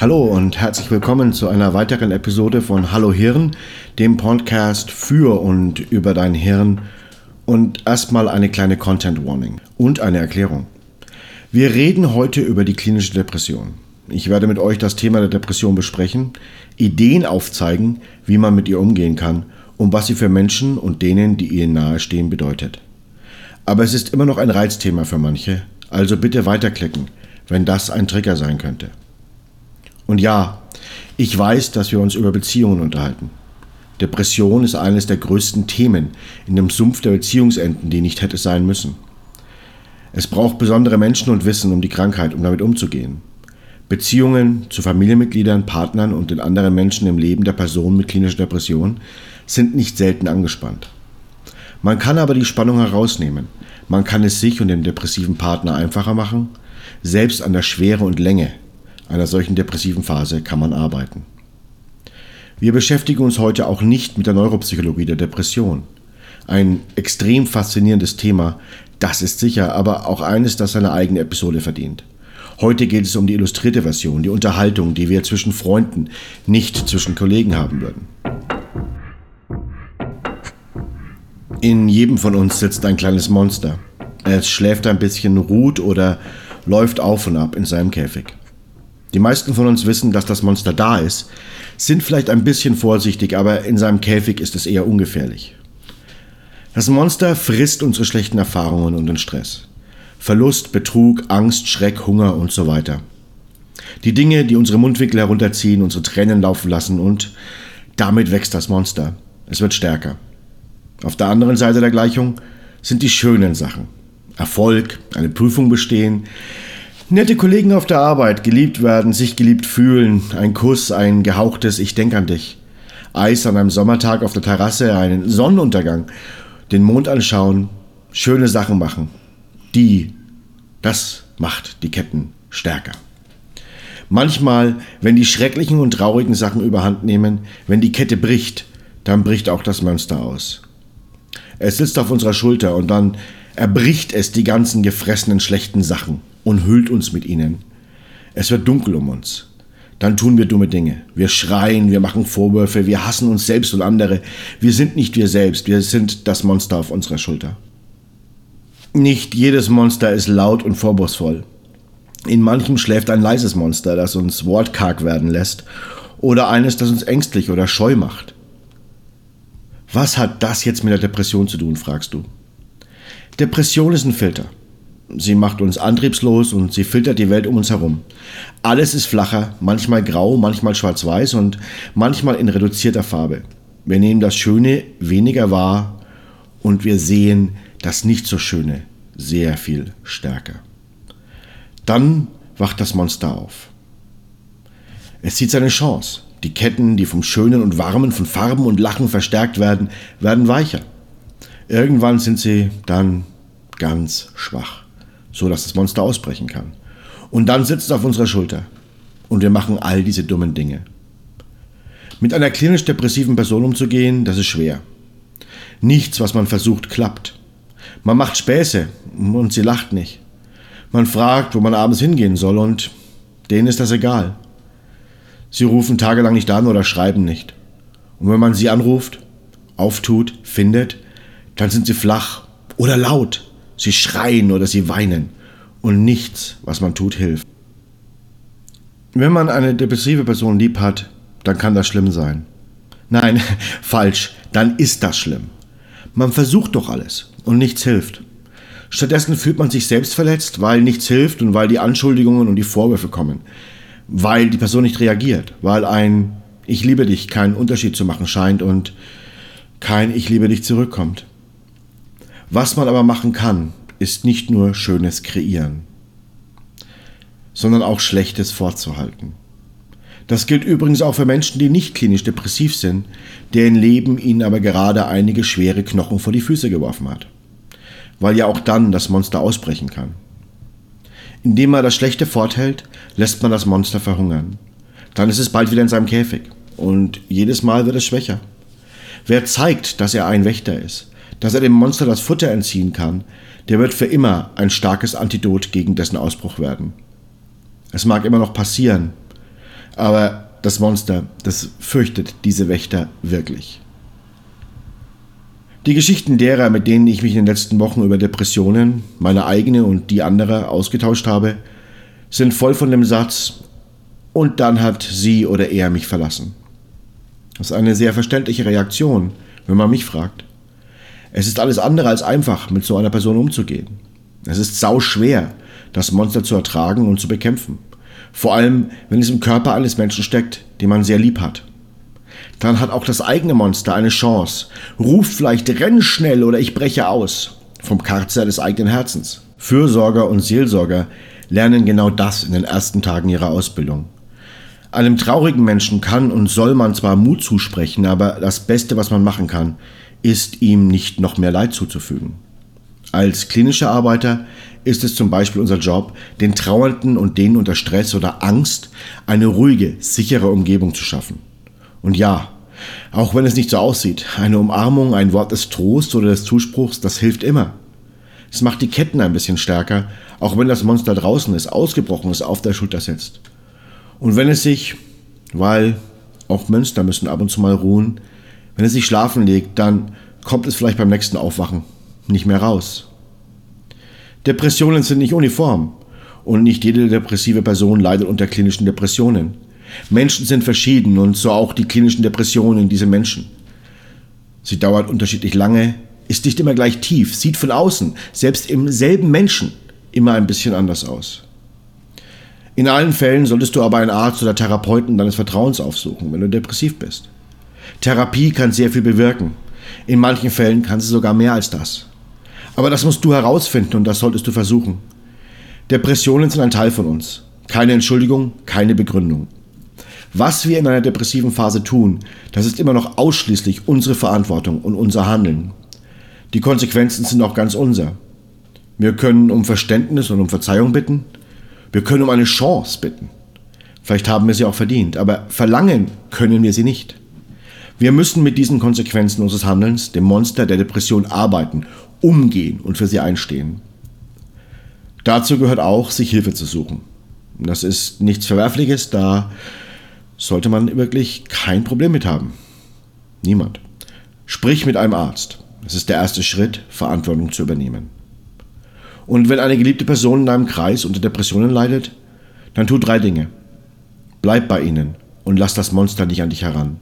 Hallo und herzlich willkommen zu einer weiteren Episode von Hallo Hirn, dem Podcast für und über dein Hirn. Und erstmal eine kleine Content Warning und eine Erklärung. Wir reden heute über die klinische Depression. Ich werde mit euch das Thema der Depression besprechen, Ideen aufzeigen, wie man mit ihr umgehen kann und was sie für Menschen und denen, die ihr nahestehen, bedeutet. Aber es ist immer noch ein Reizthema für manche, also bitte weiterklicken, wenn das ein Trigger sein könnte. Und ja, ich weiß, dass wir uns über Beziehungen unterhalten. Depression ist eines der größten Themen in dem Sumpf der Beziehungsenden, die nicht hätte sein müssen. Es braucht besondere Menschen und Wissen um die Krankheit, um damit umzugehen. Beziehungen zu Familienmitgliedern, Partnern und den anderen Menschen im Leben der Person mit klinischer Depression sind nicht selten angespannt. Man kann aber die Spannung herausnehmen. Man kann es sich und dem depressiven Partner einfacher machen. Selbst an der Schwere und Länge einer solchen depressiven Phase kann man arbeiten. Wir beschäftigen uns heute auch nicht mit der Neuropsychologie der Depression. Ein extrem faszinierendes Thema, das ist sicher, aber auch eines, das seine eigene Episode verdient. Heute geht es um die illustrierte Version, die Unterhaltung, die wir zwischen Freunden, nicht zwischen Kollegen haben würden. In jedem von uns sitzt ein kleines Monster. Es schläft ein bisschen, ruht oder läuft auf und ab in seinem Käfig. Die meisten von uns wissen, dass das Monster da ist, sind vielleicht ein bisschen vorsichtig, aber in seinem Käfig ist es eher ungefährlich. Das Monster frisst unsere schlechten Erfahrungen und den Stress. Verlust, Betrug, Angst, Schreck, Hunger und so weiter. Die Dinge, die unsere Mundwinkel herunterziehen, unsere Tränen laufen lassen und damit wächst das Monster. Es wird stärker. Auf der anderen Seite der Gleichung sind die schönen Sachen. Erfolg, eine Prüfung bestehen, Nette Kollegen auf der Arbeit, geliebt werden, sich geliebt fühlen, ein Kuss, ein gehauchtes Ich denk an dich. Eis an einem Sommertag auf der Terrasse, einen Sonnenuntergang, den Mond anschauen, schöne Sachen machen. Die, das macht die Ketten stärker. Manchmal, wenn die schrecklichen und traurigen Sachen überhand nehmen, wenn die Kette bricht, dann bricht auch das Monster aus. Es sitzt auf unserer Schulter und dann erbricht es die ganzen gefressenen schlechten Sachen und hüllt uns mit ihnen. Es wird dunkel um uns. Dann tun wir dumme Dinge. Wir schreien, wir machen Vorwürfe, wir hassen uns selbst und andere. Wir sind nicht wir selbst, wir sind das Monster auf unserer Schulter. Nicht jedes Monster ist laut und vorwurfsvoll. In manchem schläft ein leises Monster, das uns wortkarg werden lässt, oder eines, das uns ängstlich oder scheu macht. Was hat das jetzt mit der Depression zu tun, fragst du? Depression ist ein Filter. Sie macht uns antriebslos und sie filtert die Welt um uns herum. Alles ist flacher, manchmal grau, manchmal schwarz-weiß und manchmal in reduzierter Farbe. Wir nehmen das Schöne weniger wahr und wir sehen das nicht so Schöne sehr viel stärker. Dann wacht das Monster auf. Es sieht seine Chance. Die Ketten, die vom Schönen und Warmen, von Farben und Lachen verstärkt werden, werden weicher. Irgendwann sind sie dann ganz schwach, so dass das Monster ausbrechen kann. Und dann sitzt es auf unserer Schulter. Und wir machen all diese dummen Dinge. Mit einer klinisch depressiven Person umzugehen, das ist schwer. Nichts, was man versucht, klappt. Man macht Späße und sie lacht nicht. Man fragt, wo man abends hingehen soll und denen ist das egal. Sie rufen tagelang nicht an oder schreiben nicht. Und wenn man sie anruft, auftut, findet, dann sind sie flach oder laut. Sie schreien oder sie weinen. Und nichts, was man tut, hilft. Wenn man eine depressive Person lieb hat, dann kann das schlimm sein. Nein, falsch, dann ist das schlimm. Man versucht doch alles und nichts hilft. Stattdessen fühlt man sich selbst verletzt, weil nichts hilft und weil die Anschuldigungen und die Vorwürfe kommen. Weil die Person nicht reagiert, weil ein Ich liebe dich keinen Unterschied zu machen scheint und kein Ich liebe dich zurückkommt. Was man aber machen kann, ist nicht nur Schönes kreieren, sondern auch Schlechtes vorzuhalten. Das gilt übrigens auch für Menschen, die nicht klinisch depressiv sind, deren Leben ihnen aber gerade einige schwere Knochen vor die Füße geworfen hat. Weil ja auch dann das Monster ausbrechen kann. Indem man das Schlechte forthält, lässt man das Monster verhungern. Dann ist es bald wieder in seinem Käfig und jedes Mal wird es schwächer. Wer zeigt, dass er ein Wächter ist, dass er dem Monster das Futter entziehen kann, der wird für immer ein starkes Antidot gegen dessen Ausbruch werden. Es mag immer noch passieren, Aber das Monster, das fürchtet diese Wächter wirklich. Die Geschichten derer, mit denen ich mich in den letzten Wochen über Depressionen, meine eigene und die anderer, ausgetauscht habe, sind voll von dem Satz, und dann hat sie oder er mich verlassen. Das ist eine sehr verständliche Reaktion, wenn man mich fragt. Es ist alles andere als einfach, mit so einer Person umzugehen. Es ist sau schwer, das Monster zu ertragen und zu bekämpfen. Vor allem, wenn es im Körper eines Menschen steckt, den man sehr lieb hat. Dann hat auch das eigene Monster eine Chance, ruft vielleicht renn schnell oder ich breche aus vom Karzer des eigenen Herzens. Fürsorger und Seelsorger lernen genau das in den ersten Tagen ihrer Ausbildung. Einem traurigen Menschen kann und soll man zwar Mut zusprechen, aber das Beste, was man machen kann, ist ihm nicht noch mehr Leid zuzufügen. Als klinischer Arbeiter ist es zum Beispiel unser Job, den Trauernden und denen unter Stress oder Angst eine ruhige, sichere Umgebung zu schaffen. Und ja, auch wenn es nicht so aussieht, eine Umarmung, ein Wort des Trosts oder des Zuspruchs, das hilft immer. Es macht die Ketten ein bisschen stärker, auch wenn das Monster draußen ist, ausgebrochen ist, auf der Schulter sitzt. Und wenn es sich, weil auch Münster müssen ab und zu mal ruhen, wenn es sich schlafen legt, dann kommt es vielleicht beim nächsten Aufwachen nicht mehr raus. Depressionen sind nicht uniform und nicht jede depressive Person leidet unter klinischen Depressionen. Menschen sind verschieden und so auch die klinischen Depressionen dieser Menschen. Sie dauert unterschiedlich lange, ist nicht immer gleich tief, sieht von außen, selbst im selben Menschen, immer ein bisschen anders aus. In allen Fällen solltest du aber einen Arzt oder Therapeuten deines Vertrauens aufsuchen, wenn du depressiv bist. Therapie kann sehr viel bewirken. In manchen Fällen kann sie sogar mehr als das. Aber das musst du herausfinden und das solltest du versuchen. Depressionen sind ein Teil von uns. Keine Entschuldigung, keine Begründung. Was wir in einer depressiven Phase tun, das ist immer noch ausschließlich unsere Verantwortung und unser Handeln. Die Konsequenzen sind auch ganz unser. Wir können um Verständnis und um Verzeihung bitten. Wir können um eine Chance bitten. Vielleicht haben wir sie auch verdient, aber verlangen können wir sie nicht. Wir müssen mit diesen Konsequenzen unseres Handelns, dem Monster der Depression, arbeiten, umgehen und für sie einstehen. Dazu gehört auch, sich Hilfe zu suchen. Das ist nichts Verwerfliches, da sollte man wirklich kein Problem mit haben. Niemand. Sprich mit einem Arzt. Das ist der erste Schritt, Verantwortung zu übernehmen. Und wenn eine geliebte Person in deinem Kreis unter Depressionen leidet, dann tu drei Dinge. Bleib bei ihnen und lass das Monster nicht an dich heran.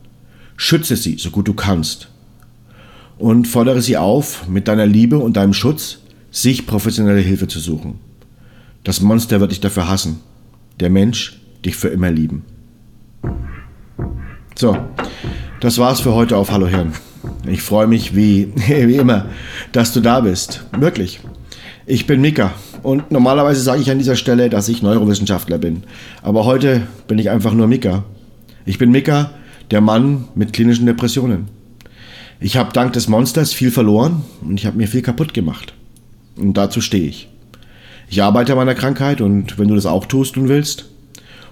Schütze sie, so gut du kannst. Und fordere sie auf, mit deiner Liebe und deinem Schutz sich professionelle Hilfe zu suchen. Das Monster wird dich dafür hassen. Der Mensch dich für immer lieben. So, das war's für heute auf Hallo Hirn. Ich freue mich wie, wie immer, dass du da bist. Wirklich. Ich bin Mika und normalerweise sage ich an dieser Stelle, dass ich Neurowissenschaftler bin. Aber heute bin ich einfach nur Mika. Ich bin Mika, der Mann mit klinischen Depressionen. Ich habe dank des Monsters viel verloren und ich habe mir viel kaputt gemacht. Und dazu stehe ich. Ich arbeite an meiner Krankheit und wenn du das auch tust und willst,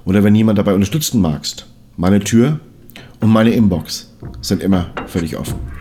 oder wenn jemand dabei unterstützen magst, meine Tür und meine Inbox sind immer dich offen.